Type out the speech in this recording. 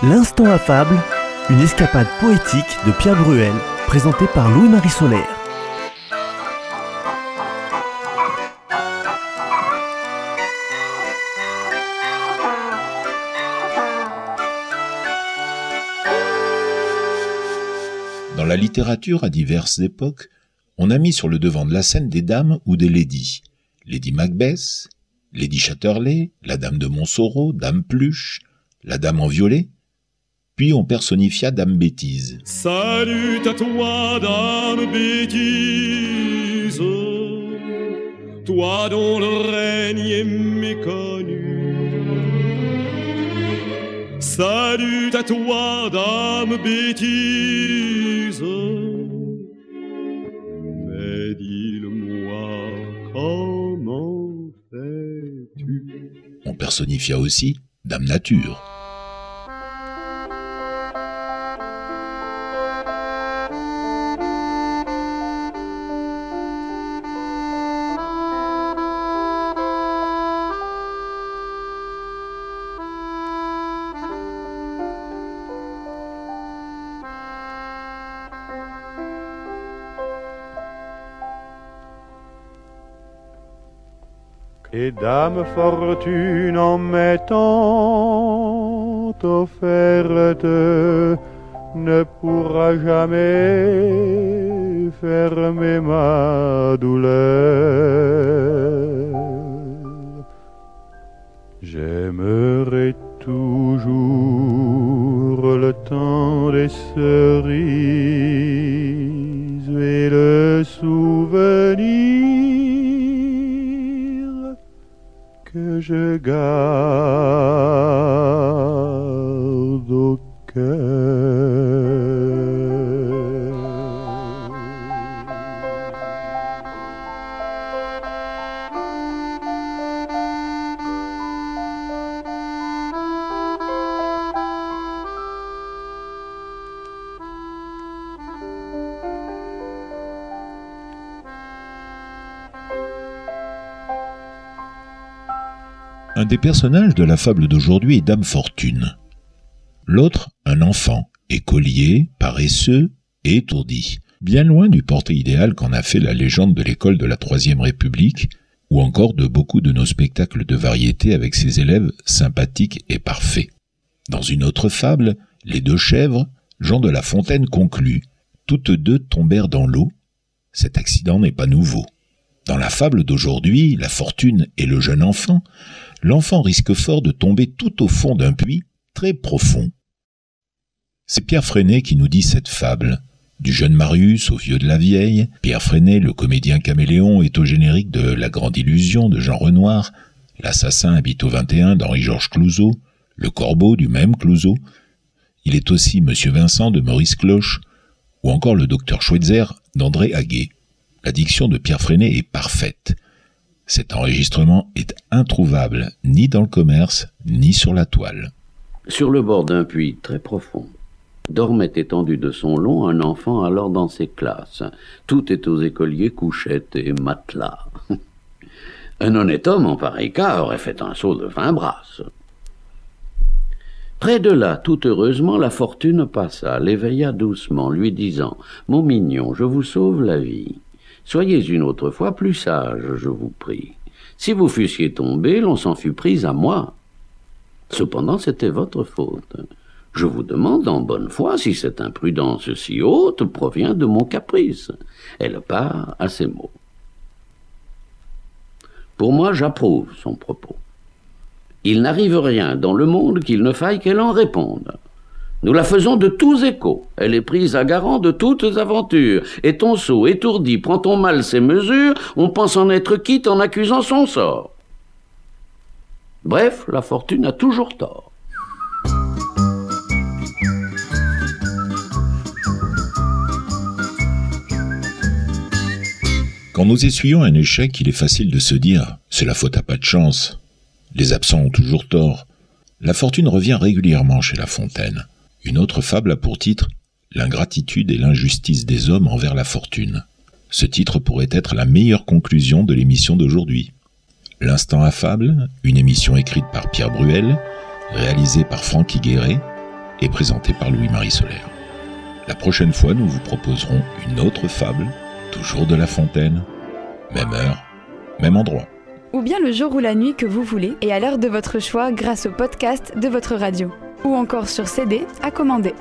L'instant affable, une escapade poétique de Pierre Bruel, présentée par Louis-Marie Solaire. Dans la littérature à diverses époques, on a mis sur le devant de la scène des dames ou des ladies. Lady Macbeth, Lady Chatterley, la dame de Montsoreau, Dame Pluche, la dame en violet, puis on personnifia Dame Bêtise. Salut à toi, Dame Bêtise, toi dont le règne est méconnu. Salut à toi, Dame Bêtise, mais dis-le-moi, comment fais-tu? On personnifia aussi Dame Nature. Et Dame Fortune en m'étant offerte ne pourra jamais fermer ma douleur. J'aimerai toujours le temps des cerises et le souvenir que je Un des personnages de la fable d'aujourd'hui est Dame Fortune. L'autre, un enfant, écolier, paresseux et étourdi, bien loin du portrait idéal qu'en a fait la légende de l'école de la Troisième République, ou encore de beaucoup de nos spectacles de variété avec ses élèves sympathiques et parfaits. Dans une autre fable, Les deux chèvres, Jean de La Fontaine conclut Toutes deux tombèrent dans l'eau. Cet accident n'est pas nouveau. Dans la fable d'aujourd'hui, La fortune et le jeune enfant, l'enfant risque fort de tomber tout au fond d'un puits très profond. C'est Pierre Freinet qui nous dit cette fable. Du jeune Marius au vieux de la vieille, Pierre Freinet, le comédien caméléon, est au générique de La Grande Illusion de Jean Renoir, L'assassin habite au 21 d'Henri-Georges Clouzot, Le Corbeau du même Clouzot. Il est aussi Monsieur Vincent de Maurice Cloche, ou encore le docteur Schweitzer d'André Haguet. La diction de Pierre Freinet est parfaite. Cet enregistrement est introuvable ni dans le commerce, ni sur la toile. Sur le bord d'un puits très profond, dormait étendu de son long un enfant alors dans ses classes. Tout est aux écoliers, couchettes et matelas. Un honnête homme en pareil cas aurait fait un saut de vingt brasses. Près de là, tout heureusement, la fortune passa, l'éveilla doucement, lui disant Mon mignon, je vous sauve la vie. Soyez une autre fois plus sage, je vous prie. Si vous fussiez tombé, l'on s'en fût pris à moi. Cependant, c'était votre faute. Je vous demande en bonne foi si cette imprudence si haute provient de mon caprice. Elle part à ces mots. Pour moi, j'approuve son propos. Il n'arrive rien dans le monde qu'il ne faille qu'elle en réponde. Nous la faisons de tous échos. Elle est prise à garant de toutes aventures. Et ton sot, étourdi, prend-on mal ses mesures, on pense en être quitte en accusant son sort. Bref, la fortune a toujours tort. Quand nous essuyons un échec, il est facile de se dire c'est la faute à pas de chance. Les absents ont toujours tort. La fortune revient régulièrement chez La Fontaine. Une autre fable a pour titre L'ingratitude et l'injustice des hommes envers la fortune. Ce titre pourrait être la meilleure conclusion de l'émission d'aujourd'hui. L'instant affable, une émission écrite par Pierre Bruel, réalisée par Franck Higueret, est présenté par Louis-Marie Solaire. La prochaine fois, nous vous proposerons une autre fable, toujours de La Fontaine. Même heure, même endroit. Ou bien le jour ou la nuit que vous voulez et à l'heure de votre choix grâce au podcast de votre radio. Ou encore sur CD à commander.